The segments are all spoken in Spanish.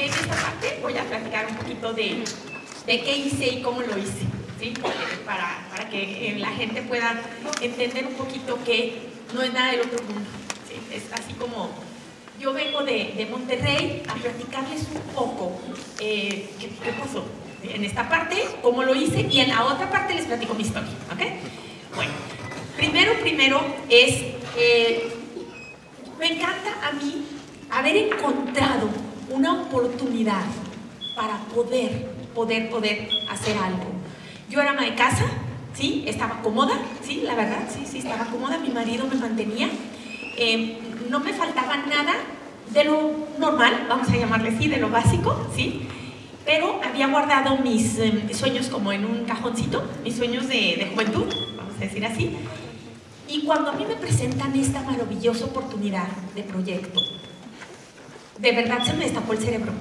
Yo en esta parte voy a platicar un poquito de, de qué hice y cómo lo hice, ¿sí? Para, para que eh, la gente pueda entender un poquito que no es nada del otro mundo, ¿sí? Es así como yo vengo de, de Monterrey a platicarles un poco eh, qué, qué pasó en esta parte, cómo lo hice y en la otra parte les platico mi historia, ¿ok? Bueno, primero, primero es, eh, me encanta a mí haber encontrado una oportunidad para poder, poder, poder hacer algo. Yo era ama de casa, ¿sí? Estaba cómoda, ¿sí? La verdad, sí, sí, estaba cómoda. Mi marido me mantenía. Eh, no me faltaba nada de lo normal, vamos a llamarle así, de lo básico, ¿sí? Pero había guardado mis eh, sueños como en un cajoncito, mis sueños de, de juventud, vamos a decir así. Y cuando a mí me presentan esta maravillosa oportunidad de proyecto, de verdad se me destapó el cerebro.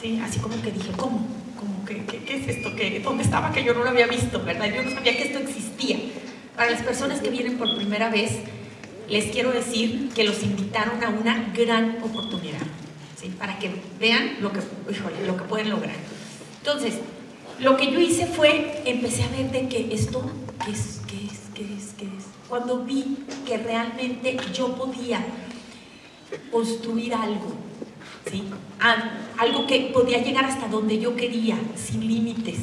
¿sí? Así como que dije, ¿cómo? ¿Cómo que, qué, qué es esto? ¿Qué, ¿Dónde estaba que yo no lo había visto? ¿verdad? Yo no sabía que esto existía. Para las personas que vienen por primera vez, les quiero decir que los invitaron a una gran oportunidad, ¿sí? para que vean lo que, híjole, lo que pueden lograr. Entonces, lo que yo hice fue, empecé a ver de que esto, ¿qué es? ¿Qué es? ¿Qué es? ¿Qué es? Cuando vi que realmente yo podía construir algo, ¿sí? Algo que podía llegar hasta donde yo quería, sin límites,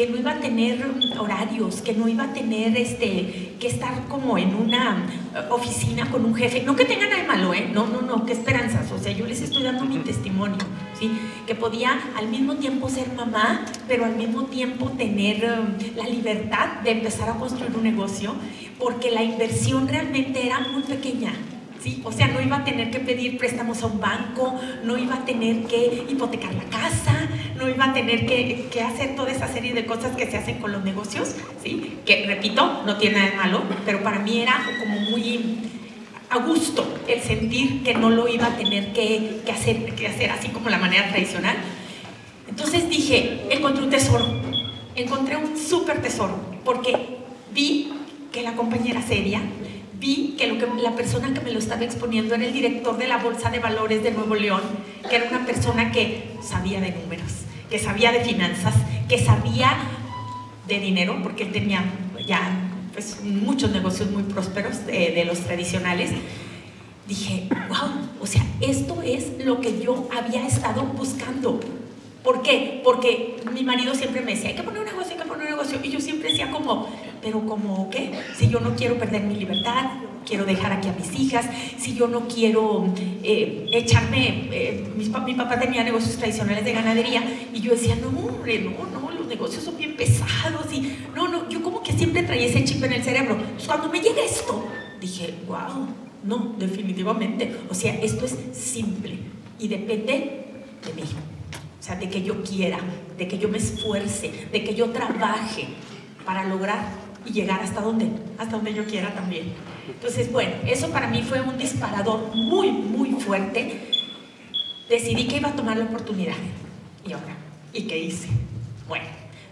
que no iba a tener horarios, que no iba a tener este, que estar como en una eh, oficina con un jefe, no que tenga nada de malo, ¿eh? no, no, no, qué esperanzas, o sea, yo les estoy dando mi testimonio, ¿sí? que podía al mismo tiempo ser mamá, pero al mismo tiempo tener eh, la libertad de empezar a construir un negocio, porque la inversión realmente era muy pequeña, ¿sí? O sea, no iba a tener que pedir préstamos a un banco, no iba a tener que hipotecar la casa, no iba a tener que, que hacer toda esa serie de cosas que se hacen con los negocios, ¿sí? Que, repito, no tiene nada de malo, pero para mí era como muy a gusto el sentir que no lo iba a tener que, que hacer, que hacer así como la manera tradicional. Entonces dije, encontré un tesoro, encontré un súper tesoro, porque vi que la compañera seria, vi que, lo que la persona que me lo estaba exponiendo era el director de la Bolsa de Valores de Nuevo León, que era una persona que sabía de números, que sabía de finanzas, que sabía de dinero, porque él tenía ya pues, muchos negocios muy prósperos de, de los tradicionales. Dije, wow, o sea, esto es lo que yo había estado buscando. ¿Por qué? Porque mi marido siempre me decía, hay que poner un negocio, hay que poner un negocio. Y yo siempre decía como, pero como, ¿qué? Si yo no quiero perder mi libertad, quiero dejar aquí a mis hijas, si yo no quiero eh, echarme, eh, mi papá tenía negocios tradicionales de ganadería y yo decía, no, hombre, no, no, los negocios son bien pesados y no, no, yo como que siempre traía ese chip en el cerebro. Entonces cuando me llega esto, dije, wow, no, definitivamente, o sea, esto es simple y depende de mí. O sea, de que yo quiera, de que yo me esfuerce, de que yo trabaje para lograr y llegar hasta donde, hasta donde yo quiera también. Entonces, bueno, eso para mí fue un disparador muy, muy fuerte. Decidí que iba a tomar la oportunidad. ¿Y ahora? ¿Y qué hice? Bueno,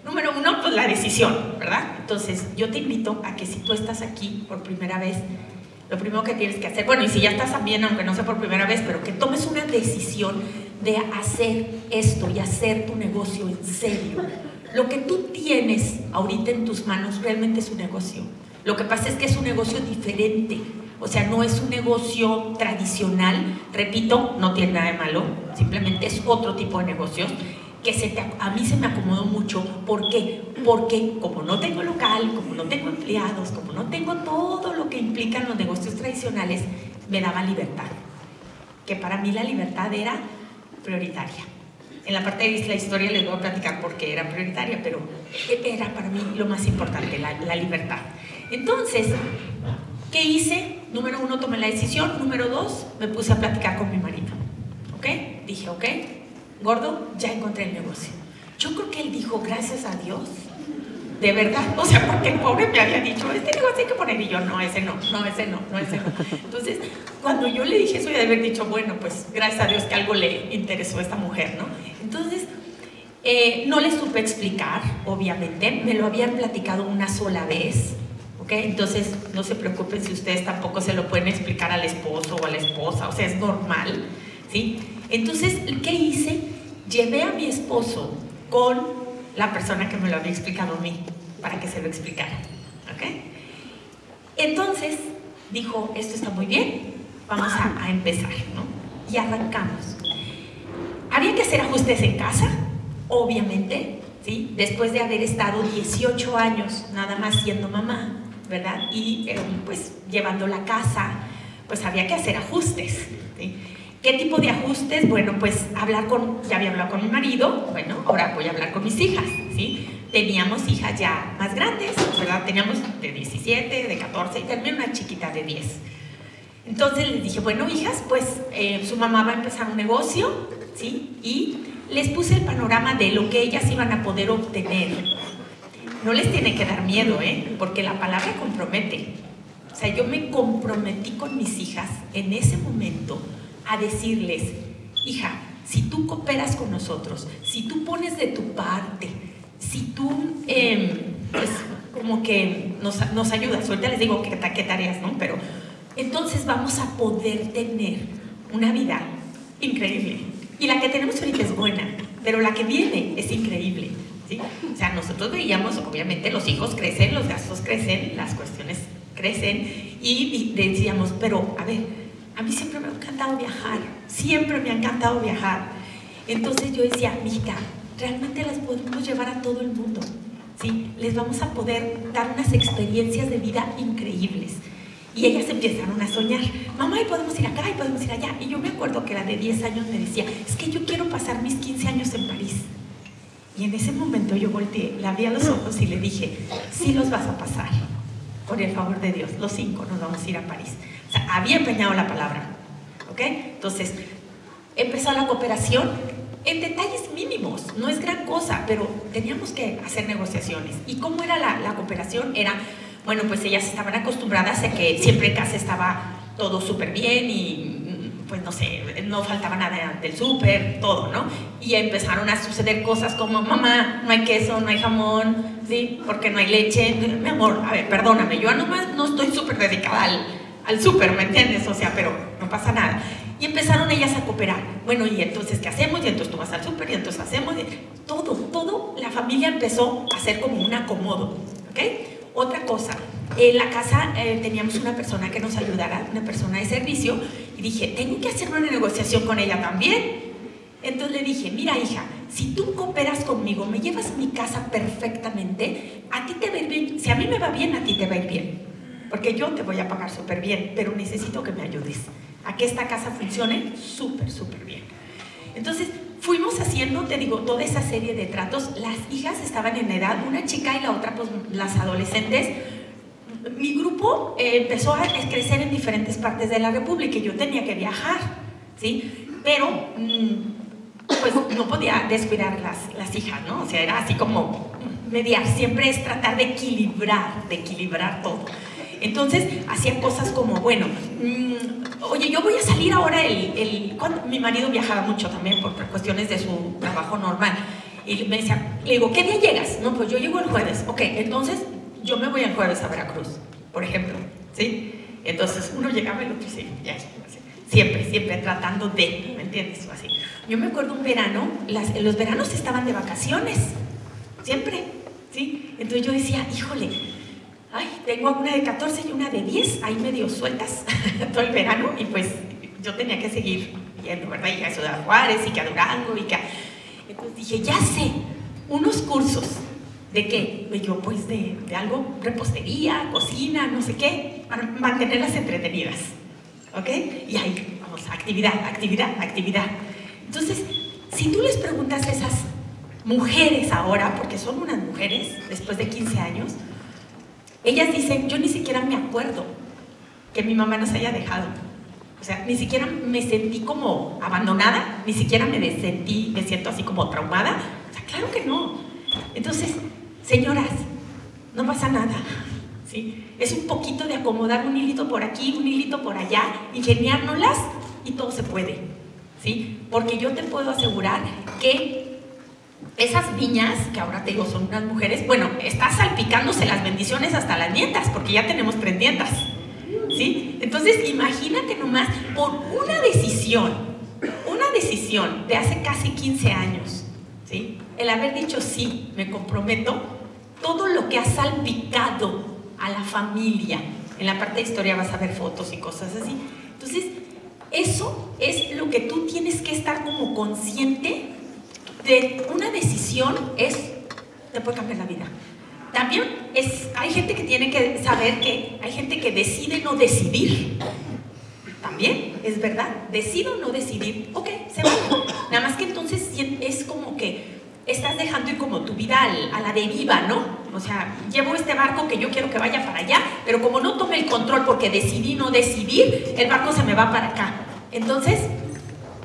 número uno, pues la decisión, ¿verdad? Entonces, yo te invito a que si tú estás aquí por primera vez, lo primero que tienes que hacer, bueno, y si ya estás también, aunque no sea por primera vez, pero que tomes una decisión de hacer esto y hacer tu negocio en serio. Lo que tú tienes ahorita en tus manos realmente es un negocio. Lo que pasa es que es un negocio diferente O sea, no es un negocio tradicional, repito, no tiene nada de malo, simplemente es otro tipo de negocios que se a mí se me acomodó mucho. ¿Por qué? Porque como no tengo local, como no tengo empleados, como no tengo todo lo que implican los negocios tradicionales, me daba libertad. Que para mí la libertad era prioritaria. En la parte de la historia les voy a platicar por qué era prioritaria, pero era para mí lo más importante, la, la libertad. Entonces, ¿qué hice? Número uno, tomé la decisión. Número dos, me puse a platicar con mi marido. ¿Ok? Dije, ok, gordo, ya encontré el negocio. Yo creo que él dijo, gracias a Dios, de verdad, o sea, porque el pobre me había dicho, este negocio hay que poner, y yo, no, ese no, no, ese no, no, ese no. Entonces, cuando yo le dije eso, de haber dicho, bueno, pues gracias a Dios que algo le interesó a esta mujer, ¿no? Entonces, eh, no le supe explicar, obviamente, me lo habían platicado una sola vez, ¿ok? Entonces, no se preocupen si ustedes tampoco se lo pueden explicar al esposo o a la esposa, o sea, es normal, ¿sí? Entonces, ¿qué hice? Llevé a mi esposo con la persona que me lo había explicado a mí, para que se lo explicara. ¿Ok? Entonces, dijo, esto está muy bien, vamos a, empezar, ¿no? Y arrancamos. Había que hacer ajustes en casa, obviamente, ¿sí? Después de haber estado 18 años nada más siendo mamá, ¿verdad? Y eh, pues llevando la casa, pues había que hacer ajustes, ¿sí? ¿Qué tipo de ajustes? Bueno, pues hablar con, ya había hablado con mi marido, bueno, ahora voy a hablar con mis hijas, ¿sí? Teníamos hijas ya más grandes, ¿verdad? Teníamos de 17, de 14 y también una chiquita de 10. Entonces les dije, bueno, hijas, pues eh, su mamá va a empezar un negocio, ¿sí? Y les puse el panorama de lo que ellas iban a poder obtener. No les tiene que dar miedo, ¿eh? Porque la palabra compromete. O sea, yo me comprometí con mis hijas en ese momento a decirles, hija, si tú cooperas con nosotros, si tú pones de tu parte, si tú, em, pues, como que nos, nos, ayudas, ahorita les digo qué, qué tareas, ¿no? Pero entonces vamos a poder tener una vida increíble. Y la que tenemos ahorita es buena, pero la que viene es increíble. ¿sí? O sea, nosotros veíamos, obviamente los hijos crecen, los gastos crecen, las cuestiones crecen y decíamos, pero a ver, a mí siempre me encantado viajar, siempre me ha encantado viajar. Entonces yo decía, mira, realmente las podemos llevar a todo el mundo, ¿sí? Les vamos a poder dar unas experiencias de vida increíbles. Y ellas empezaron a soñar, mamá, y podemos ir acá, y podemos ir allá. Y yo me acuerdo que la de 10 años me decía, es que yo quiero pasar mis 15 años en París. Y en ese momento yo volteé, la vi a los ojos y le dije, sí los vas a pasar, por el favor de Dios, los cinco nos vamos a ir a París. O sea, había empeñado la palabra. ¿Ok? Entonces, empezó la cooperación en detalles mínimos, no es gran cosa, pero teníamos que hacer negociaciones. ¿Y cómo era la, cooperación? Era, bueno, pues ellas estaban acostumbradas a que siempre en casa estaba todo súper bien y pues no sé, no faltaba nada del súper, todo, ¿no? Y empezaron a suceder cosas como, mamá, no hay queso, no hay jamón, ¿sí? Porque no hay leche. Mi amor, a ver, perdóname, yo nomás no estoy súper dedicada al, al súper, ¿me entiendes? O sea, pero no pasa nada. Y empezaron ellas a cooperar. Bueno, ¿y entonces qué hacemos? Y entonces tú vas al súper y entonces hacemos. Todo, todo, la familia empezó a hacer como un acomodo, ¿ok? Otra cosa, en la casa eh, teníamos una persona que nos ayudara, una persona de servicio, y dije, tengo que hacer una negociación con ella también. Entonces le dije, mira hija, si tú cooperas conmigo, me llevas mi casa perfectamente, a ti te va a ir bien, si a mí me va bien, a ti te va a ir bien porque yo te voy a pagar súper bien, pero necesito que me ayudes a que esta casa funcione súper, súper bien. Entonces, fuimos haciendo, te digo, toda esa serie de tratos. Las hijas estaban en edad, una chica y la otra, pues las adolescentes. Mi grupo eh, empezó a crecer en diferentes partes de la República y yo tenía que viajar, ¿sí? Pero, mm, pues no podía descuidar las, las hijas, ¿no? O sea, era así como mediar, siempre es tratar de equilibrar, de equilibrar todo. Entonces hacía cosas como, bueno, mm, oye, yo voy a salir ahora el... cuando, mi marido viajaba mucho también por cuestiones de su trabajo normal. Y me decía, le digo, ¿qué día llegas? No, pues yo llego el jueves. Ok, entonces yo me voy el jueves a Veracruz, por ejemplo. ¿Sí? Entonces uno llegaba y el otro sí, ya, siempre, siempre tratando de, ¿me entiendes? Así. Yo me acuerdo un verano, las, los veranos estaban de vacaciones, siempre, ¿sí? Entonces yo decía, híjole, ay, tengo una de 14 y una de 10, ahí medio sueltas todo el verano y pues yo tenía que seguir yendo, ¿verdad? Y a Ciudad Juárez y que a Durango y que a... Entonces dije, ya sé, unos cursos. ¿De qué? De yo, pues de, de algo, repostería, cocina, no sé qué, para mantenerlas entretenidas. ¿Ok? Y ahí, vamos, actividad, actividad, actividad. Entonces, si tú les preguntas a esas mujeres ahora, porque son unas mujeres después de 15 años, ellas dicen, yo ni siquiera me acuerdo que mi mamá nos haya dejado. O sea, ni siquiera me sentí como abandonada, ni siquiera me sentí, me siento así como traumada. O sea, claro que no. Entonces, señoras, no pasa nada. ¿sí? Es un poquito de acomodar un hilito por aquí, un hilito por allá, ingeniárnoslas y todo se puede. ¿sí? Porque yo te puedo asegurar que esas niñas, que ahora te digo son unas mujeres, bueno, está salpicándose las bendiciones hasta las nietas, porque ya tenemos tres nietas. ¿sí? Entonces, imagínate nomás, por una decisión, una decisión de hace casi 15 años, ¿sí? El haber dicho sí, me comprometo, todo lo que ha salpicado a la familia, en la parte de historia vas a ver fotos y cosas así. Entonces, eso es lo que tú tienes que estar como consciente de una decisión es, te puede cambiar la vida. También es, hay gente que tiene que saber que hay gente que decide no decidir. También, es verdad, decido no decidir, ok, se va. Nada más que entonces es como que estás dejando ir como tu vida a la deriva, ¿no? O sea, llevo este barco que yo quiero que vaya para allá, pero como no tomé el control porque decidí no decidir, el barco se me va para acá. Entonces,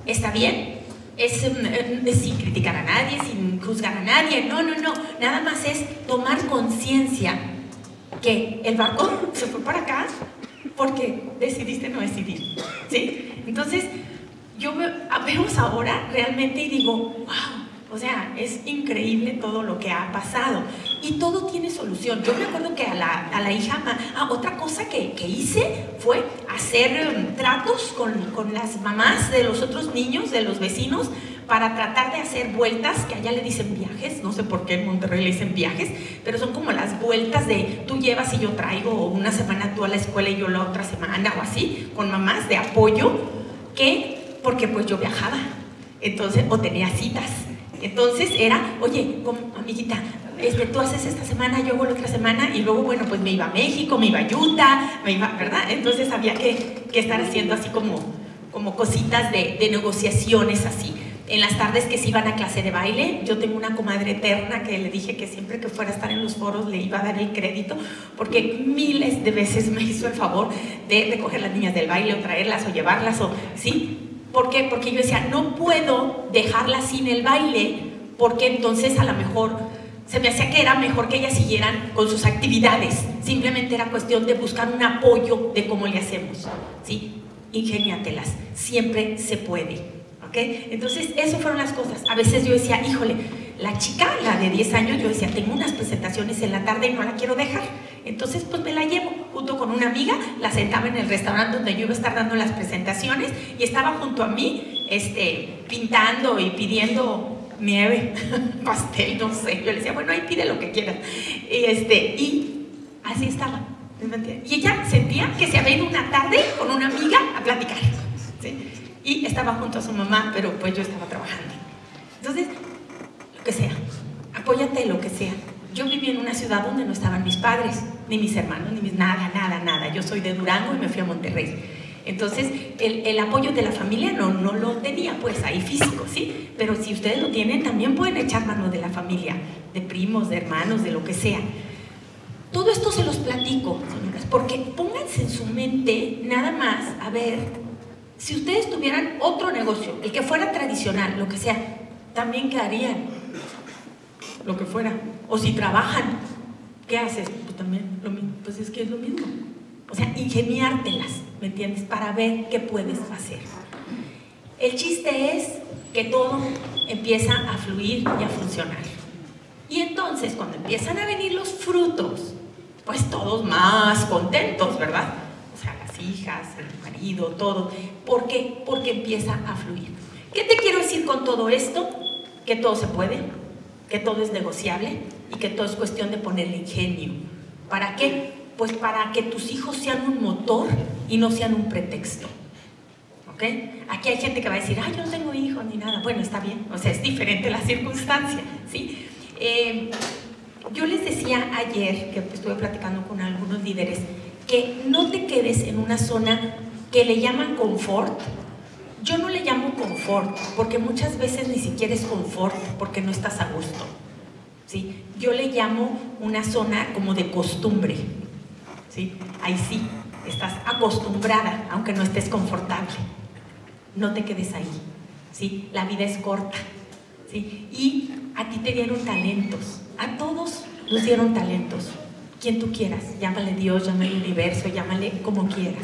está bien, es, mm, es, sin criticar a nadie, sin juzgar a nadie, no, no, no, nada más es tomar conciencia que el barco se fue para acá porque decidiste no decidir, ¿sí? Entonces, yo vemos ahora realmente y digo, wow, o sea, es increíble todo lo que ha pasado y todo tiene solución. Yo me acuerdo que a la, a la hija, ah, otra cosa que, que, hice fue hacer um, tratos con, con, las mamás de los otros niños, de los vecinos, para tratar de hacer vueltas, que allá le dicen viajes, no sé por qué en Monterrey le dicen viajes, pero son como las vueltas de tú llevas y yo traigo una semana tú a la escuela y yo la otra semana o así, con mamás de apoyo, que porque pues yo viajaba, entonces, o tenía citas. Entonces era, oye, amiguita, este, tú haces esta semana, yo hago la otra semana, y luego, bueno, pues me iba a México, me iba a Utah, me iba, ¿verdad? Entonces había que, que estar haciendo así como, como cositas de, de, negociaciones así. En las tardes que se iban a clase de baile, yo tengo una comadre eterna que le dije que siempre que fuera a estar en los foros le iba a dar el crédito, porque miles de veces me hizo el favor de recoger las niñas del baile o traerlas o llevarlas, o, ¿sí? ¿Por qué? Porque yo decía, no puedo dejarla sin el baile, porque entonces a lo mejor se me hacía que era mejor que ellas siguieran con sus actividades. Simplemente era cuestión de buscar un apoyo de cómo le hacemos. ¿sí? Ingeniátelas, siempre se puede. ¿ok? Entonces, eso fueron las cosas. A veces yo decía, híjole, la chica, la de 10 años, yo decía, tengo unas presentaciones en la tarde y no la quiero dejar. Entonces, pues me la llevo junto con una amiga, la sentaba en el restaurante donde yo iba a estar dando las presentaciones y estaba junto a mí, este, pintando y pidiendo nieve, pastel, no sé. Yo le decía, bueno, ahí pide lo que quieras. Y, este, y así estaba. Y ella sentía que se había ido una tarde con una amiga a platicar. Y estaba junto a su mamá, pero pues yo estaba trabajando. Entonces, que sea, apóyate lo que sea. Yo viví en una ciudad donde no estaban mis padres, ni mis hermanos, ni mis... Nada, nada, nada. Yo soy de Durango y me fui a Monterrey. Entonces, el, el, apoyo de la familia no, no lo tenía, pues ahí físico, ¿sí? Pero si ustedes lo tienen, también pueden echar mano de la familia, de primos, de hermanos, de lo que sea. Todo esto se los platico, señoras, porque pónganse en su mente nada más, a ver, si ustedes tuvieran otro negocio, el que fuera tradicional, lo que sea, también qué harían, lo que fuera. O si trabajan, ¿qué haces? Pues también lo mismo, pues es que es lo mismo. O sea, ingeniártelas, ¿me entiendes? Para ver qué puedes hacer. El chiste es que todo empieza a fluir y a funcionar. Y entonces, cuando empiezan a venir los frutos, pues todos más contentos, ¿verdad? O sea, las hijas, el marido, todo. ¿Por qué? Porque empieza a fluir. ¿Qué te quiero decir con todo esto? Que todo se puede, que todo es negociable y que todo es cuestión de ponerle ingenio. ¿Para qué? Pues para que tus hijos sean un motor y no sean un pretexto. ¿Ok? Aquí hay gente que va a decir, ay, yo no tengo hijos ni nada. Bueno, está bien, o sea, es diferente la circunstancia, ¿sí? Eh, yo les decía ayer, que estuve platicando con algunos líderes, que no te quedes en una zona que le llaman confort. Yo no le llamo confort, porque muchas veces ni siquiera es confort, porque no estás a gusto. ¿sí? Yo le llamo una zona como de costumbre. ¿sí? Ahí sí, estás acostumbrada, aunque no estés confortable. No te quedes ahí. ¿sí? La vida es corta. ¿sí? Y a ti te dieron talentos. A todos nos dieron talentos. Quien tú quieras. Llámale Dios, llámale universo, llámale como quieras.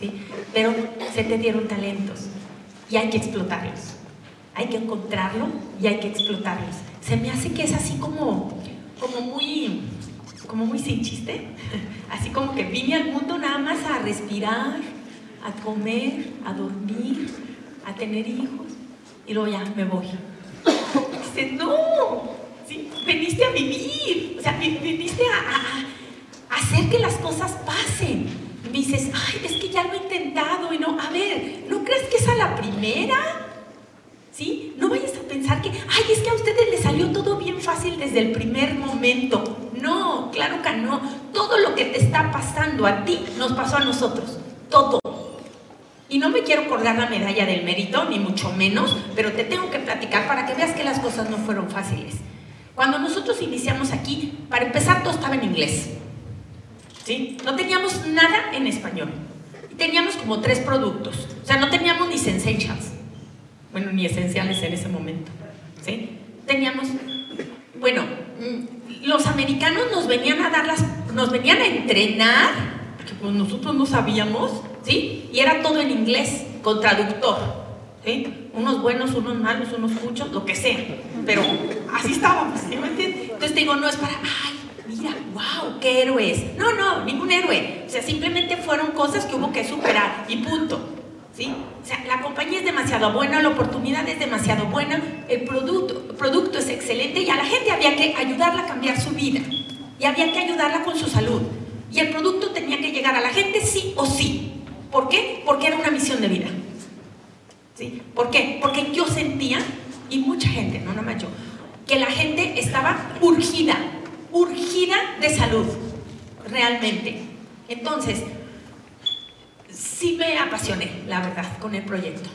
¿sí? Pero se te dieron talentos. Y hay que explotarlos. Hay que encontrarlo y hay que explotarlos se me hace que es así como, como muy, como muy sin chiste, así como que vine al mundo nada más a respirar, a comer, a dormir, a tener hijos, y luego ya me voy. Dice, no, ¿sí? veniste a vivir, o sea, viniste a, a, hacer que las cosas pasen. Y me dices, ay, es que ya lo he intentado, y no, a ver, ¿no es a la primera? ¿Sí? No vayas a pensar que, ay, es que a ustedes les salió todo bien fácil desde el primer momento. No, claro que no. Todo lo que te está pasando a ti nos pasó a nosotros. Todo. Y no me quiero colgar la medalla del mérito, ni mucho menos, pero te tengo que platicar para que veas que las cosas no fueron fáciles. Cuando nosotros iniciamos aquí, para empezar todo estaba en inglés. ¿Sí? No teníamos nada en español. Teníamos como tres productos. O sea, no teníamos ni Sensatials bueno, ni esenciales en ese momento. ¿sí? Teníamos, bueno, mm, los americanos nos venían a dar las, nos venían a entrenar, porque pues nosotros no sabíamos, ¿sí? Y era todo en inglés, con traductor, ¿sí? Unos buenos, unos malos, unos muchos, lo que sea, pero así estábamos, ¿sí me entiendes? Entonces te digo, no es para, ay, mira, wow, qué héroes. No, no, ningún héroe. O sea, simplemente fueron cosas que hubo que superar y punto. ¿sí? O sea, la compañía es demasiado buena, la oportunidad es demasiado buena, el producto, producto es excelente y a la gente había que ayudarla a cambiar su vida y había que ayudarla con su salud. Y el producto tenía que llegar a la gente sí o sí. ¿Por qué? Porque era una misión de vida. ¿Sí? ¿Por qué? Porque yo sentía, y mucha gente, no nada más yo, que la gente estaba urgida, urgida de salud, realmente. Entonces, sí me apasioné, la verdad, con el proyecto.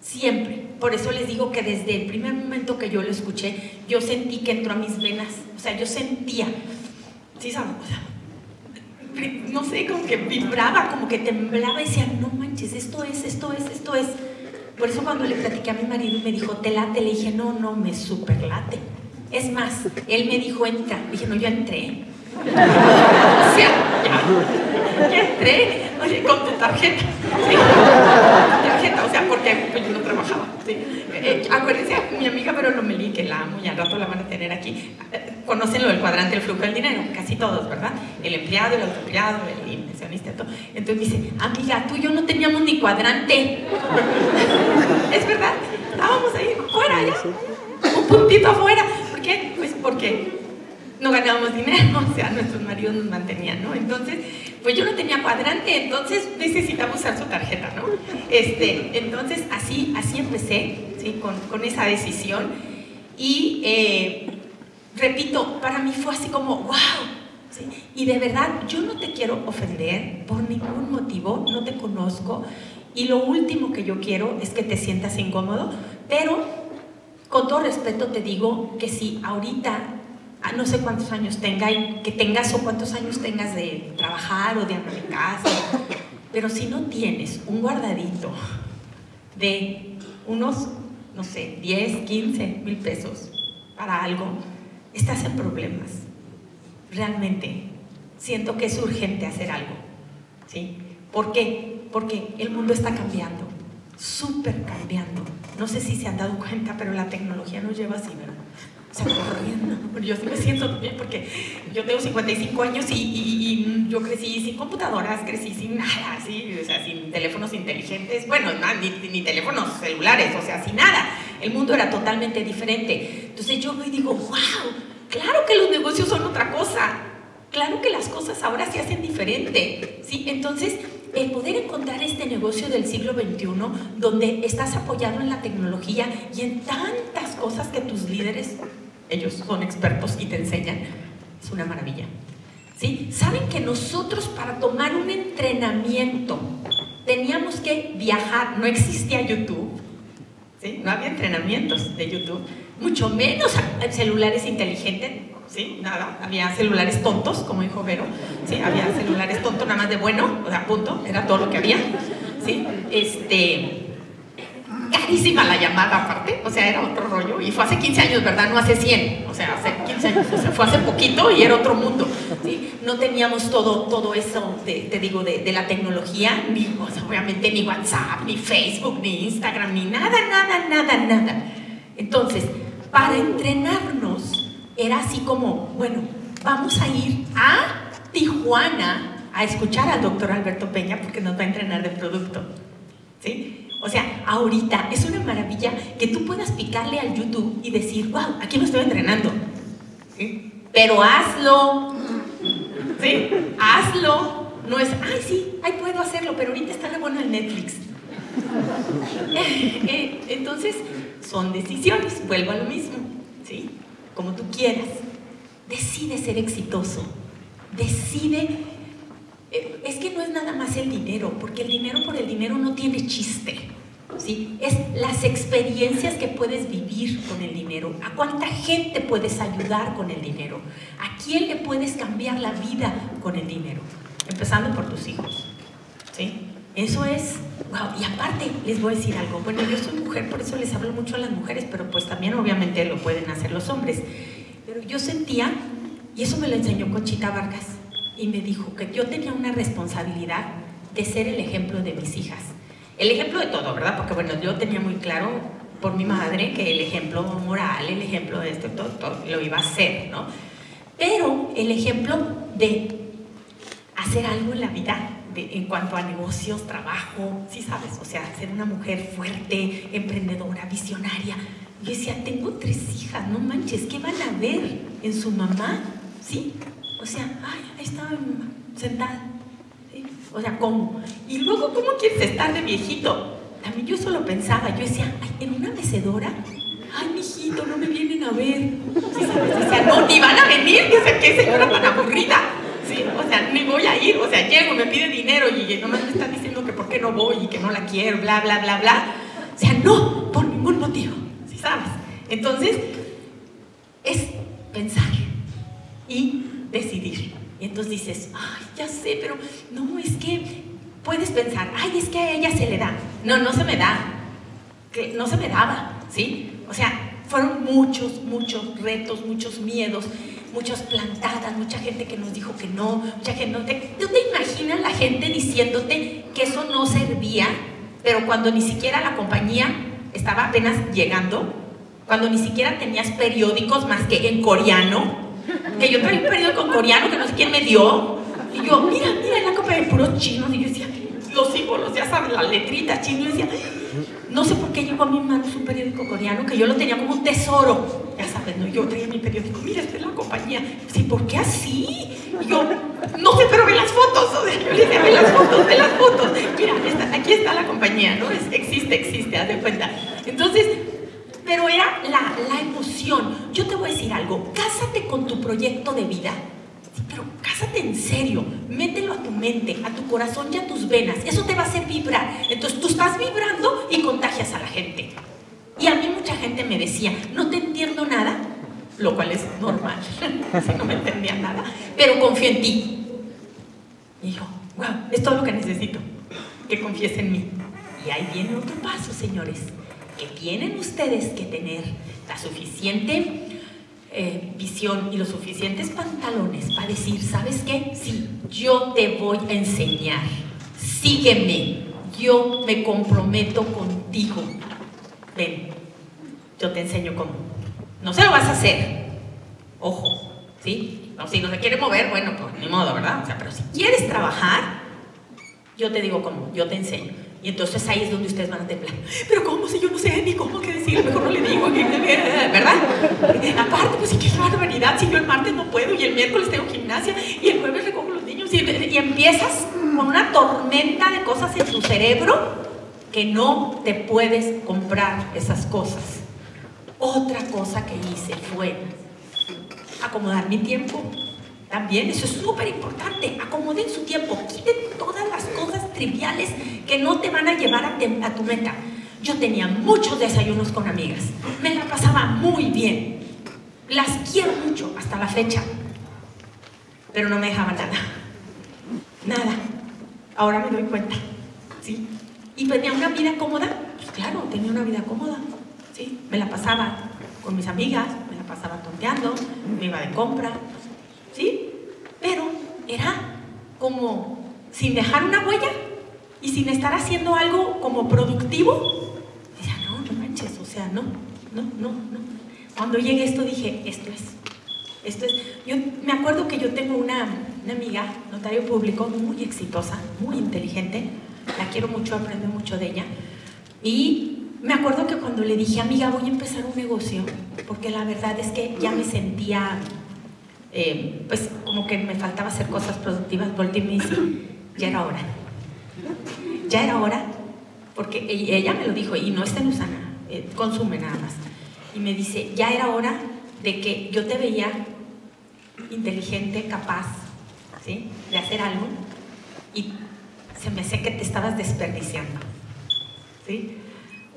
Siempre. Por eso les digo que desde el primer momento que yo lo escuché, yo sentí que entró a mis venas. O sea, yo sentía, sí, ¿sabes? no sé, como que vibraba, como que temblaba y decía, no manches, esto es, esto es, esto es. Por eso cuando le platiqué a mi marido y me dijo, te late, le dije, no, no, me super late. Es más, él me dijo, entra. Dije, no, yo entré. o sea, ya, entré oye, con tu tarjeta. Sí, tarjeta, o sea, porque pues, yo no trabajaba. Sí. Eh, acuérdense, mi amiga pero Melí, que la amo y al rato la van a tener aquí, eh, conocen lo del cuadrante del flujo del dinero, casi todos, ¿verdad? El empleado, el autoempleado, el inversionista, todo. Entonces me dice, amiga, tú y yo no teníamos ni cuadrante. es verdad, estábamos ahí fuera ya, un puntito afuera. ¿Por qué? Pues porque no ganábamos dinero, o sea, nuestros maridos nos mantenían, ¿no? Entonces, pues yo no tenía cuadrante, entonces necesitaba usar su tarjeta, ¿no? Este, entonces, así, así empecé, ¿sí? Con, con esa decisión. Y, eh, repito, para mí fue así como, wow, ¿sí? Y de verdad, yo no te quiero ofender por ningún motivo, no te conozco, y lo último que yo quiero es que te sientas incómodo, pero con todo respeto te digo que si ahorita no sé cuántos años tenga, que tengas o cuántos años tengas de trabajar o de andar en casa, pero si no tienes un guardadito de unos, no sé, 10, 15 mil pesos para algo, estás en problemas. Realmente siento que es urgente hacer algo. ¿sí? ¿Por qué? Porque el mundo está cambiando, súper cambiando. No sé si se han dado cuenta, pero la tecnología nos lleva así, ¿verdad? se corriendo. Yo sí me siento bien porque yo tengo 55 años y, yo crecí sin computadoras, crecí sin nada, o sea, sin teléfonos inteligentes, bueno, ni, ni, teléfonos celulares, o sea, sin nada. El mundo era totalmente diferente. Entonces yo me digo, wow, claro que los negocios son otra cosa. Claro que las cosas ahora se hacen diferente, ¿sí? Entonces, el poder este negocio del siglo XXI, donde estás apoyado en la tecnología y en tantas cosas que tus líderes, ellos son expertos y te enseñan, es una maravilla. ¿Sí? Saben que nosotros para tomar un entrenamiento teníamos que viajar, no existía YouTube, ¿sí? no había entrenamientos de YouTube, mucho menos celulares inteligentes, ¿sí? Nada, había celulares tontos, como dijo Vero, ¿sí? Había celulares tontos nada más de bueno, o sea, punto, era todo lo que había, ¿sí? Este, carísima la llamada aparte, o sea, era otro rollo, y fue hace 15 años, ¿verdad? No hace 100, o sea, hace 15 años, o sea, fue hace poquito y era otro mundo, ¿sí? No teníamos todo, todo eso, te digo, de, de, la tecnología, ni, obviamente ni WhatsApp, ni Facebook, ni Instagram, ni nada, nada, nada, nada. Entonces, para entrenarnos, era así como, bueno, vamos a ir a Tijuana a escuchar al doctor Alberto Peña porque nos va a entrenar de producto. ¿Sí? O sea, ahorita es una maravilla que tú puedas picarle al YouTube y decir, wow, aquí me estoy entrenando. ¿Sí? Pero hazlo. ¿Sí? Hazlo. No es, ay, sí, ay, puedo hacerlo, pero ahorita está lo bueno el Netflix. Eh, entonces, son decisiones, vuelvo a lo mismo. ¿Sí? Como tú quieras. Decide ser exitoso. Decide... Eh, es que no es nada más el dinero, porque el dinero por el dinero no tiene chiste. ¿sí? Es las experiencias que puedes vivir con el dinero. ¿A cuánta gente puedes ayudar con el dinero? ¿A quién le puedes cambiar la vida con el dinero? Empezando por tus hijos. ¿sí? Eso es, wow, y aparte les voy a decir algo, bueno, yo soy mujer, por eso les hablo mucho a las mujeres, pero pues también obviamente lo pueden hacer los hombres. Pero yo sentía, y eso me lo enseñó Conchita Vargas, y me dijo que yo tenía una responsabilidad de ser el ejemplo de mis hijas. El ejemplo de todo, ¿verdad? Porque bueno, yo tenía muy claro por mi madre que el ejemplo moral, el ejemplo de esto, todo, todo lo iba a hacer, ¿no? Pero el ejemplo de hacer algo en la vida en cuanto a negocios, trabajo, sí sabes, o sea, ser una mujer fuerte, emprendedora, visionaria. Yo decía, tengo tres hijas, no manches, ¿qué van a ver en su mamá? ¿Sí? O sea, ay, ahí estaba mi mamá, sentada. O sea, ¿cómo? Y luego, ¿cómo quieres estar de viejito? También yo solo pensaba, yo decía, ay, en una mecedora, ay, mijito, no me vienen a ver. ¿Sí sabes? Decía, no, ni van a venir, o sea, qué señora tan aburrida. Sea, ni voy a ir, o sea, llego, me pide dinero y nomás me está diciendo que por qué no voy y que no la quiero, bla, bla, bla, bla. O sea, no, por ningún motivo, ¿sí sabes? Entonces, es pensar y decidir. Y entonces dices, ay, ya sé, pero no, es que puedes pensar, ay, es que a ella se le da. No, no se me da, que no se me daba, ¿sí? O sea, fueron muchos, muchos retos, muchos miedos muchos plantadas, mucha gente que nos dijo que no, mucha gente no te... ¿Tú te imaginas la gente diciéndote que eso no servía, pero cuando ni siquiera la compañía estaba apenas llegando, cuando ni siquiera tenías periódicos más que en coreano, que yo traía un periódico en coreano que no sé quién me dio, y yo, mira, mira, en la copa de puros chinos, y yo decía, los símbolos, ya sabes, las letritas chinos, y yo decía, no sé por qué llegó a mi mano un periódico coreano que yo lo tenía como un tesoro. Ya sabes, ¿no? Yo traía mi periódico, mira, esta es la compañía. Sí, ¿por qué así? Y yo, no sé, pero ve las fotos. O sea, yo le ve las fotos, ve las fotos. Mira, aquí está la compañía, ¿no? existe, existe, haz de cuenta. Entonces, pero era la, la emoción. Yo te voy a decir algo, cásate con tu proyecto de vida pero cásate en serio, mételo a tu mente, a tu corazón y a tus venas. Eso te va a hacer vibrar. Entonces tú estás vibrando y contagias a la gente. Y a mí mucha gente me decía, no te entiendo nada, lo cual es normal, si no me entendía nada, pero confío en ti. Y yo, wow, es todo lo que necesito, que confíes en mí. Y ahí viene otro paso, señores, que tienen ustedes que tener la suficiente eh, visión y los suficientes pantalones para decir, ¿sabes qué? Sí, yo te voy a enseñar. Sígueme. Yo me comprometo contigo. Ven, yo te enseño cómo. No se lo vas a hacer. Ojo, ¿sí? si no se quiere mover, bueno, pues ni modo, ¿verdad? O sea, pero si quieres trabajar, yo te digo cómo, yo te enseño. Y entonces ahí es donde ustedes van a temblar. Pero ¿cómo si yo no sé ni cómo qué decir? Mejor no le digo, ¿verdad? Aparte, pues qué barbaridad, si yo el martes no puedo y el miércoles tengo gimnasia y el jueves recojo los niños y, y empiezas con una tormenta de cosas en tu cerebro que no te puedes comprar esas cosas. Otra cosa que hice fue acomodar mi tiempo. También eso es súper importante. Acomoden su tiempo. Quiten todas las triviales que no te van a llevar a, a tu meta. Yo tenía muchos desayunos con amigas. Me la pasaba muy bien. Las quiero mucho hasta la fecha. Pero no me dejaban nada. Nada. Ahora me doy cuenta. ¿Sí? ¿Y tenía una vida cómoda? Pues claro, tenía una vida cómoda. ¿Sí? Me la pasaba con mis amigas, me la pasaba tonteando, me iba de compra. ¿Sí? Pero era como sin dejar una huella y sin estar haciendo algo como productivo. Decía, no, no manches, o sea, no, no, no, no. Cuando llegué esto dije, esto es, esto es. Yo me acuerdo que yo tengo una, una amiga, notario público, muy exitosa, muy inteligente, la quiero mucho, aprendo mucho de ella. Y me acuerdo que cuando le dije, amiga, voy a empezar un negocio, porque la verdad es que ya me sentía, eh, pues como que me faltaba hacer cosas productivas, volteé y me dice, ya era hora. Ya era hora, porque ella me lo dijo, y no está en Usana, eh, consume nada más. Y me dice, ya era hora de que yo te veía inteligente, capaz, ¿sí? De hacer algo, y se me hace que te estabas desperdiciando. ¿Sí?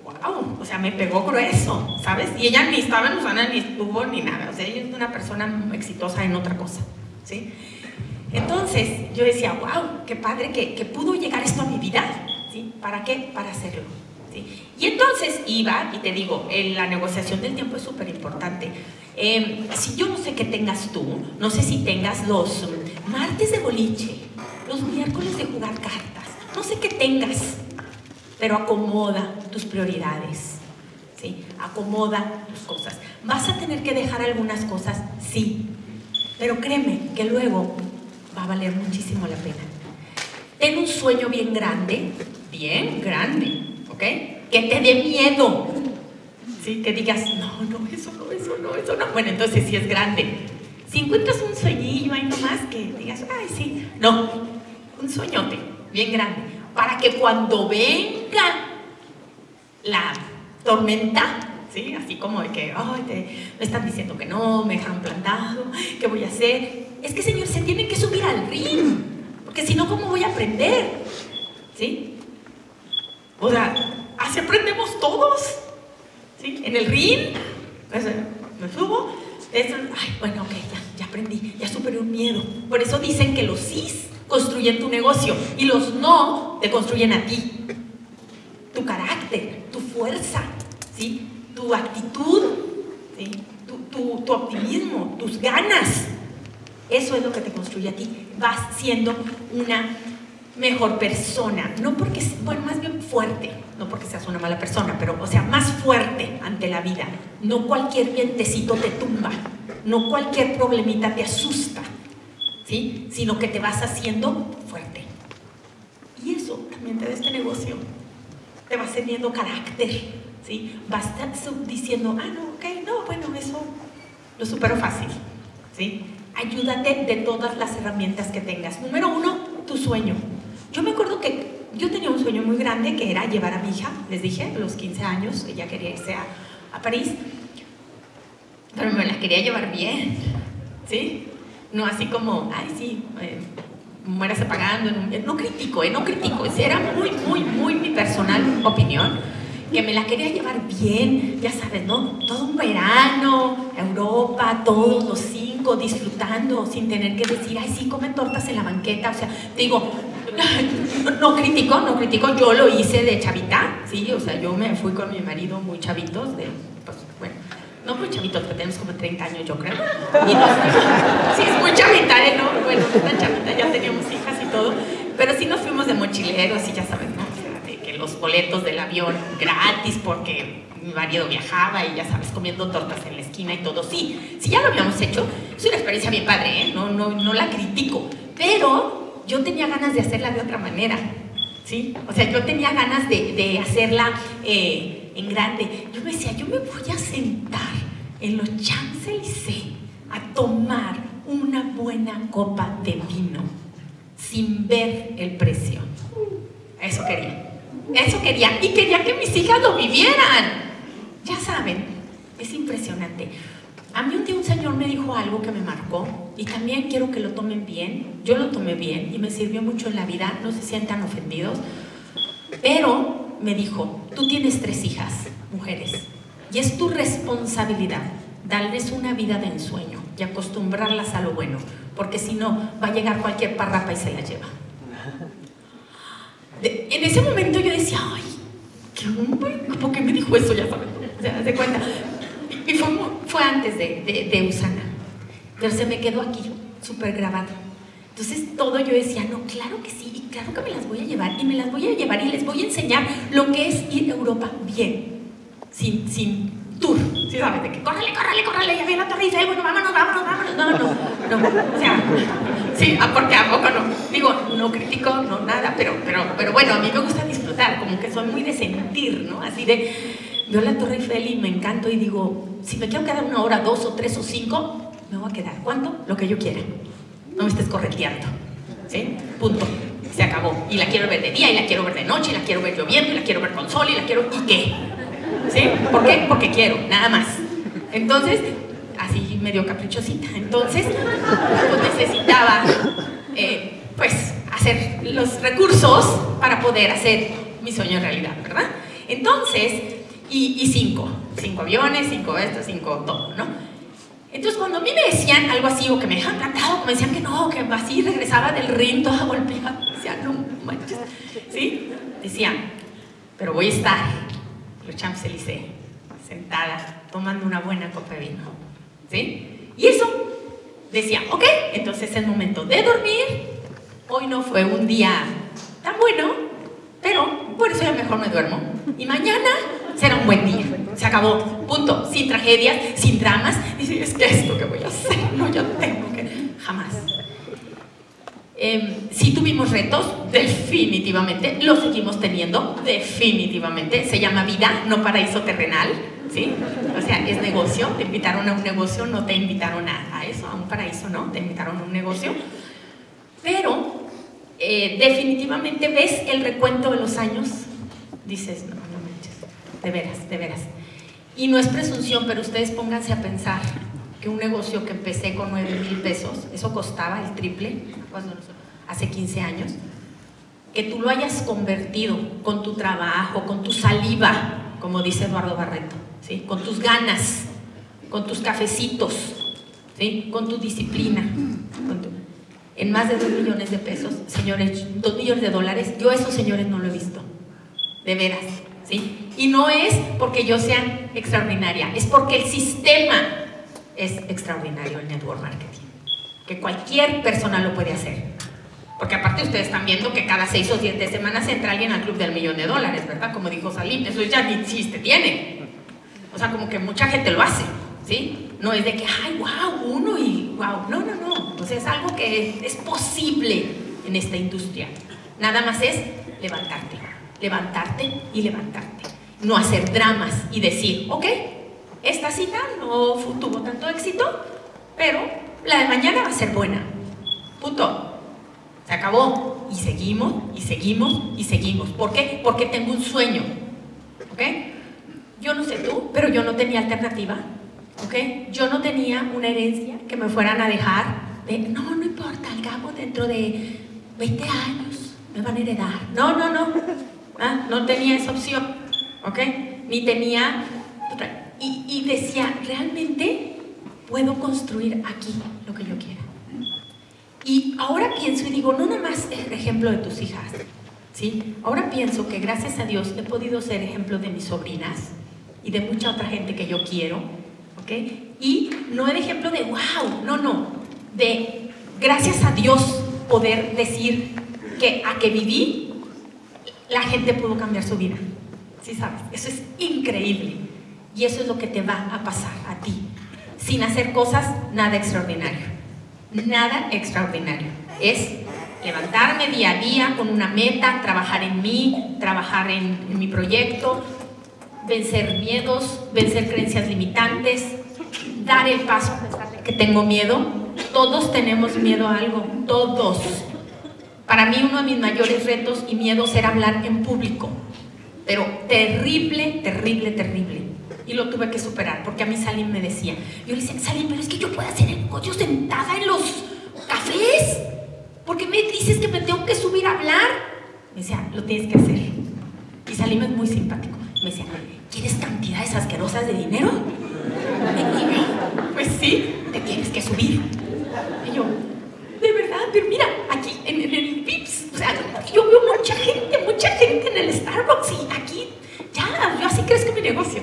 ¡Wow! O sea, me pegó grueso, ¿sabes? Y ella ni estaba en Usana, ni estuvo, ni nada. O sea, ella es una persona exitosa en otra cosa. ¿Sí? Entonces, yo decía, wow, qué padre que, que pudo llegar esto a mi vida. ¿Sí? ¿Para qué? Para hacerlo. ¿Sí? Y entonces iba, y te digo, la negociación del tiempo es súper importante. Eh, si yo no sé qué tengas tú, no sé si tengas los martes de boliche, los miércoles de jugar cartas, no sé qué tengas, pero acomoda tus prioridades, ¿sí? Acomoda tus cosas. ¿Vas a tener que dejar algunas cosas? Sí, pero créeme que luego va a valer muchísimo la pena. Ten un sueño bien grande, bien grande, ¿ok? Que te dé miedo, ¿sí? Que digas, no, no, eso no, eso no, eso no. Bueno, entonces sí es grande. Si encuentras un sueñillo ahí nomás que digas, ay, sí, no, un sueñote bien grande, para que cuando venga la tormenta, ¿sí? Así como de que, ay, me están diciendo que no, me dejan plantado, ¿qué voy a hacer? Es que, Señor, se tiene que subir al ring, porque si no, ¿cómo voy a aprender? ¿Sí? O sea, así aprendemos todos, ¿sí? En el ring, pues, me subo, ay, bueno, ok, ya, aprendí, ya superé un miedo. Por eso dicen que los cis construyen tu negocio y los no te construyen a ti. Tu carácter, tu fuerza, ¿sí? Tu actitud, ¿sí? tu, tu optimismo, tus ganas. Eso es lo que te construye a ti. Vas siendo una mejor persona, no porque, bueno, más bien fuerte, no porque seas una mala persona, pero, o sea, más fuerte ante la vida. No cualquier vientecito te tumba, no cualquier problemita te asusta, ¿sí? Sino que te vas haciendo fuerte. Y eso también te da este negocio. Te vas teniendo carácter, ¿sí? Vas diciendo, ah, no, ok, no, bueno, eso lo supero fácil, ¿sí? Ayúdate de todas las herramientas que tengas. Número uno, tu sueño. Yo me acuerdo que yo tenía un sueño muy grande que era llevar a mi hija, les dije, a los 15 años, ella quería irse a, a París, pero me la quería llevar bien, ¿sí? No así como, ay, sí, eh, muérase pagando. No critico, eh, no critico. Era muy, muy, muy mi personal opinión. Que me la quería llevar bien, ya sabes, ¿no? Todo un verano, Europa, todos los cinco disfrutando, sin tener que decir, ay, sí, comen tortas en la banqueta. O sea, digo, no, critico, no critico. Yo lo hice de chavita, ¿sí? O sea, yo me fui con mi marido muy chavitos, de, pues, bueno no muy chavitos, pero tenemos como 30 años, yo creo. Y sí, es muy chavita, ¿eh? ¿no? Bueno, una chavita, ya teníamos hijas y todo, pero sí nos fuimos de mochileros y ya sabes, de los boletos del avión gratis porque mi marido viajaba y ya sabes, comiendo tortas en la esquina y todo. Sí, sí ya lo habíamos hecho, es una experiencia bien padre, ¿eh? No, no, no la critico, pero yo tenía ganas de hacerla de otra manera, ¿sí? O sea, yo tenía ganas de, hacerla eh, en grande. Yo me decía, yo me voy a sentar en los Champs-Élysées a tomar una buena copa de vino sin ver el precio. Eso quería. Eso quería. Y quería que mis hijas lo vivieran. Ya saben, es impresionante. A mí un día un señor me dijo algo que me marcó y también quiero que lo tomen bien. Yo lo tomé bien y me sirvió mucho en la vida, no se sientan ofendidos. Pero me dijo, tú tienes tres hijas, mujeres, y es tu responsabilidad darles una vida de ensueño y acostumbrarlas a lo bueno, porque si no, va a llegar cualquier parrapa y se la lleva. en ese momento hombre, ¿por qué me dijo eso? Ya saben, se das cuenta. Y fue, antes de, de, Usana. Pero se me quedó aquí, súper grabado. Entonces todo yo decía, no, claro que sí, y claro que me las voy a llevar, y me las voy a llevar y les voy a enseñar lo que es ir a Europa bien, sin, sin tour, ¿sí sabes? De que córrele, córrele, córrele, ya viene la torre bueno, vámonos, vámonos, vámonos. No, no, no, o sea, sí, ah, porque a poco no. Digo, no critico, no nada, pero, pero, pero bueno, a mí me gusta disfrutar, como que soy muy de sentir, ¿no? Así de, veo la Torre Eiffel y me encanto y digo, si me quiero quedar una hora, dos o tres o cinco, me voy a quedar. ¿Cuánto? Lo que yo quiera. No me estés correteando. ¿Sí? Punto. Se acabó. Y la quiero ver de día, y la quiero ver de noche, y la quiero ver lloviendo, y la quiero ver con sol, y la quiero... ¿Y qué? ¿Sí? ¿Por qué? Porque quiero, nada más. Entonces, así medio caprichosita. Entonces, pues necesitaba, eh, pues, hacer los recursos para poder hacer mi sueño realidad, ¿verdad? Entonces, y, cinco, cinco aviones, cinco esto, cinco todo, ¿no? Entonces cuando a mí me decían algo así, o que me dejaban plantado, como decían que no, que así regresaba del ring toda golpeada, decían, no manches, ¿sí? Decían, pero voy a estar, los Champs-Élysées, sentada, tomando una buena copa de vino, ¿sí? Y eso, decía, ok, entonces es el momento de dormir, hoy no fue un día tan bueno, pero por eso ya mejor me duermo, y mañana será un buen día. Se acabó, punto. Sin tragedias, sin dramas. Dice, es que esto que voy a hacer, no, yo tengo que. Jamás. Eh, sí tuvimos retos, definitivamente, lo seguimos teniendo, definitivamente. Se llama vida, no paraíso terrenal. O sea, es negocio, te invitaron a un negocio, no te invitaron a, eso, a un paraíso, no, te invitaron a un negocio. Pero eh, definitivamente ves el recuento de los años, dices, no, de veras, de veras. Y no es presunción, pero ustedes pónganse a pensar que un negocio que empecé con 9 mil pesos, eso costaba el triple hace 15 años, que tú lo hayas convertido con tu trabajo, con tu saliva, como dice Eduardo Barreto, ¿sí? con tus ganas, con tus cafecitos, ¿sí? con tu disciplina, en más de 2 millones de pesos, señores, 2 millones de dólares, yo a esos señores no lo he visto, de veras. ¿sí? Y no es porque yo sea extraordinaria, es porque el sistema es extraordinario, el network marketing, que cualquier persona lo puede hacer. Porque aparte ustedes están viendo que cada seis o siete semanas entra alguien al club del millón de dólares, ¿verdad? Como dijo Salim, eso ya ni existe, tiene. O sea, como que mucha gente lo hace, ¿sí? No es de que, ay, wow, uno y wow. No, no, no. Entonces es algo que es posible en esta industria. Nada más es levantarte levantarte y levantarte. No hacer dramas y decir, ok, esta cita no tuvo tanto éxito, pero la de mañana va a ser buena. Punto. Se acabó. Y seguimos, y seguimos, y seguimos. ¿Por qué? Porque tengo un sueño. ¿Ok? Yo no sé tú, pero yo no tenía alternativa. ¿Ok? Yo no tenía una herencia que me fueran a dejar de, no, no importa, al cabo dentro de 20 años me van a heredar. No, no, no. ¿Ah? No tenía esa opción, ¿ok? Ni tenía Y, y decía, realmente puedo construir aquí lo que yo quiera. Y ahora pienso y digo, no nada más el ejemplo de tus hijas, ¿sí? Ahora pienso que gracias a Dios he podido ser ejemplo de mis sobrinas y de mucha otra gente que yo quiero, ¿ok? Y no el ejemplo de, wow, no, no, de gracias a Dios poder decir que a que viví la gente pudo cambiar su vida. ¿Sí sabes? Eso es increíble. Y eso es lo que te va a pasar a ti. Sin hacer cosas, nada extraordinario. Nada extraordinario. Es levantarme día a día con una meta, trabajar en mí, trabajar en, mi proyecto, vencer miedos, vencer creencias limitantes, dar el paso que tengo miedo. Todos tenemos miedo a algo, todos. Para mí uno de mis mayores retos y miedos era hablar en público, pero terrible, terrible, terrible. Y lo tuve que superar, porque a mí Salim me decía, yo le decía, Salim, pero es que yo puedo hacer el negocio sentada en los cafés, ¿por qué me dices que me tengo que subir a hablar? Me decía, lo tienes que hacer. Y Salim es muy simpático. Me decía, ¿quieres cantidades asquerosas de dinero? pues sí, te tienes que subir. Y yo, de verdad, pero mira, aquí en, el VIPS, o sea, yo veo mucha gente, mucha gente en el Starbucks y aquí, ya, yo así crezco mi negocio.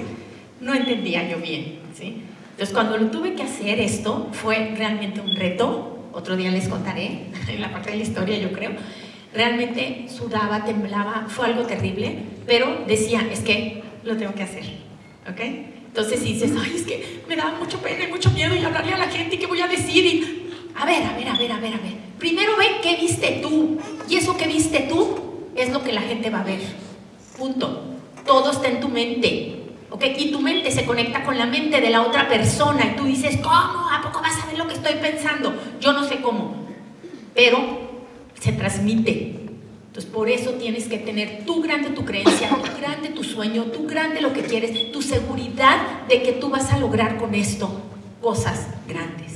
No entendía yo bien, ¿sí? Entonces, cuando lo tuve que hacer esto, fue realmente un reto. Otro día les contaré, en la parte de la historia, yo creo. Realmente sudaba, temblaba, fue algo terrible, pero decía, es que lo tengo que hacer, ¿ok? Entonces dices, ay, es que me da mucho pena y mucho miedo y hablarle a la gente y qué voy a decir y... A ver, a ver, a ver, a ver, a ver. Primero ve qué viste tú. Y eso que viste tú es lo que la gente va a ver. Punto. Todo está en tu mente. ¿Ok? Y tu mente se conecta con la mente de la otra persona y tú dices, ¿cómo? ¿A poco vas a ver lo que estoy pensando? Yo no sé cómo. Pero se transmite. Entonces, por eso tienes que tener tú grande tu creencia, tú grande tu sueño, tú grande lo que quieres, tu seguridad de que tú vas a lograr con esto cosas grandes.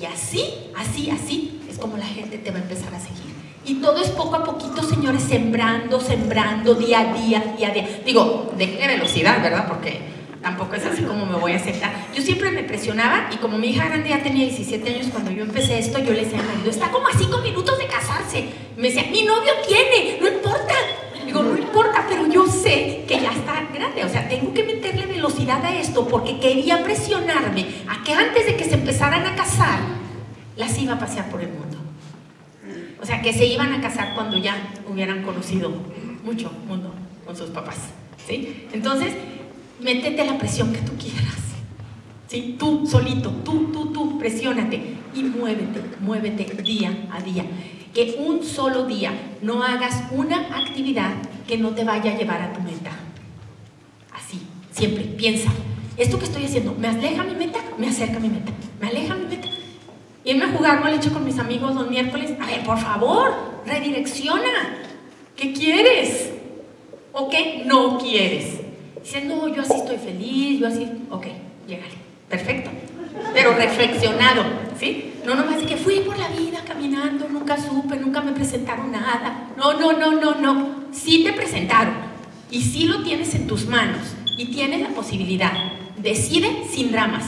Y así, así, así es como la gente te va a empezar a seguir. Y todo es poco a poquito, señores, sembrando, sembrando, día a día, día a día. Digo, de qué velocidad, ¿verdad? Porque tampoco es así como me voy a aceptar. Yo siempre me presionaba y como mi hija grande ya tenía 17 años cuando yo empecé esto, yo le decía marido, está como a 5 minutos de casarse. Me decía, mi novio tiene, no importa. Digo, no importa, pero yo sé que ya está grande. O sea, tengo que meterle velocidad a esto porque quería presionarme a que antes de que se empezaran a casar, las iba a pasear por el mundo. O sea, que se iban a casar cuando ya hubieran conocido mucho mundo con sus papás. ¿sí? Entonces, métete la presión que tú quieras. ¿sí? Tú solito, tú, tú, tú, presiónate y muévete, muévete día a día. Que un solo día no hagas una actividad que no te vaya a llevar a tu meta. Así, siempre, piensa, esto que estoy haciendo, ¿me aleja mi meta? ¿Me acerca mi meta? ¿Me aleja mi meta? Irme a jugar hecho con mis amigos los miércoles. A ver, por favor, redirecciona. ¿Qué quieres? ¿O qué no quieres? Dice, no, yo así estoy feliz, yo así. Ok, llegale. Perfecto. Pero reflexionado, ¿sí? No nomás de que fui por la vida caminando, nunca supe, nunca me presentaron nada. No, no, no, no, no. Sí te presentaron. Y sí lo tienes en tus manos. Y tienes la posibilidad. Decide sin dramas.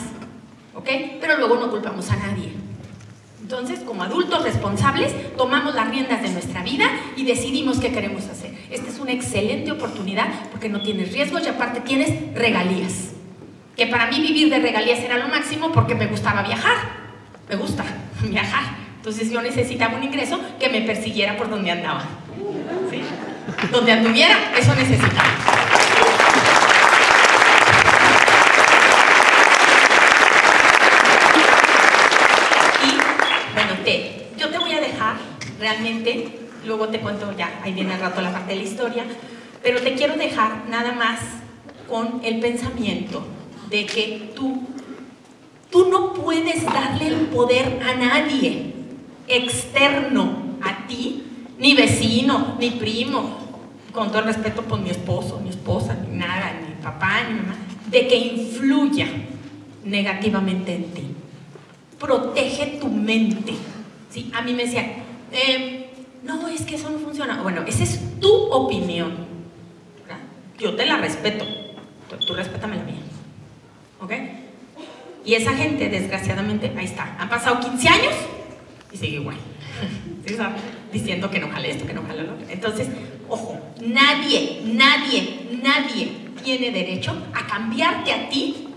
¿Ok? Pero luego no culpamos a nadie. Entonces, como adultos responsables, tomamos las riendas de nuestra vida y decidimos qué queremos hacer. Esta es una excelente oportunidad porque no tienes riesgos y aparte tienes regalías. Que para mí vivir de regalías era lo máximo porque me gustaba viajar. Me gusta viajar. Entonces yo necesitaba un ingreso que me persiguiera por donde andaba. ¿Sí? Donde anduviera, eso necesitaba. yo te voy a dejar realmente, luego te cuento ya, ahí viene al rato la parte de la historia, pero te quiero dejar nada más con el pensamiento de que tú, tú no puedes darle el poder a nadie externo a ti, ni vecino, ni primo, con todo el respeto por mi esposo, mi esposa, ni nada, ni papá, ni mamá, de que influya negativamente en ti. Protege tu mente ¿sí? A mí me decían, em, no, es que eso no funciona. Bueno, esa es tu opinión. Yo te la respeto. Tú, respétame la mía. ¿Ok? Y esa gente, desgraciadamente, ahí está. Han pasado 15 años y sigue igual. Diciendo que no jale esto, que no jale lo otro. Entonces, ojo, nadie, nadie, nadie tiene derecho a cambiarte a ti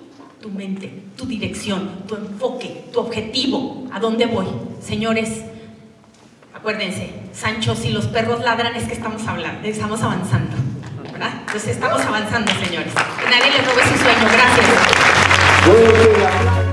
tu mente, tu dirección, tu enfoque, tu objetivo, a dónde voy. Señores, acuérdense, Sancho, si los perros ladran es que estamos hablando, estamos avanzando, ¿verdad? Entonces estamos avanzando, señores. Que nadie les robe su sueño. Gracias.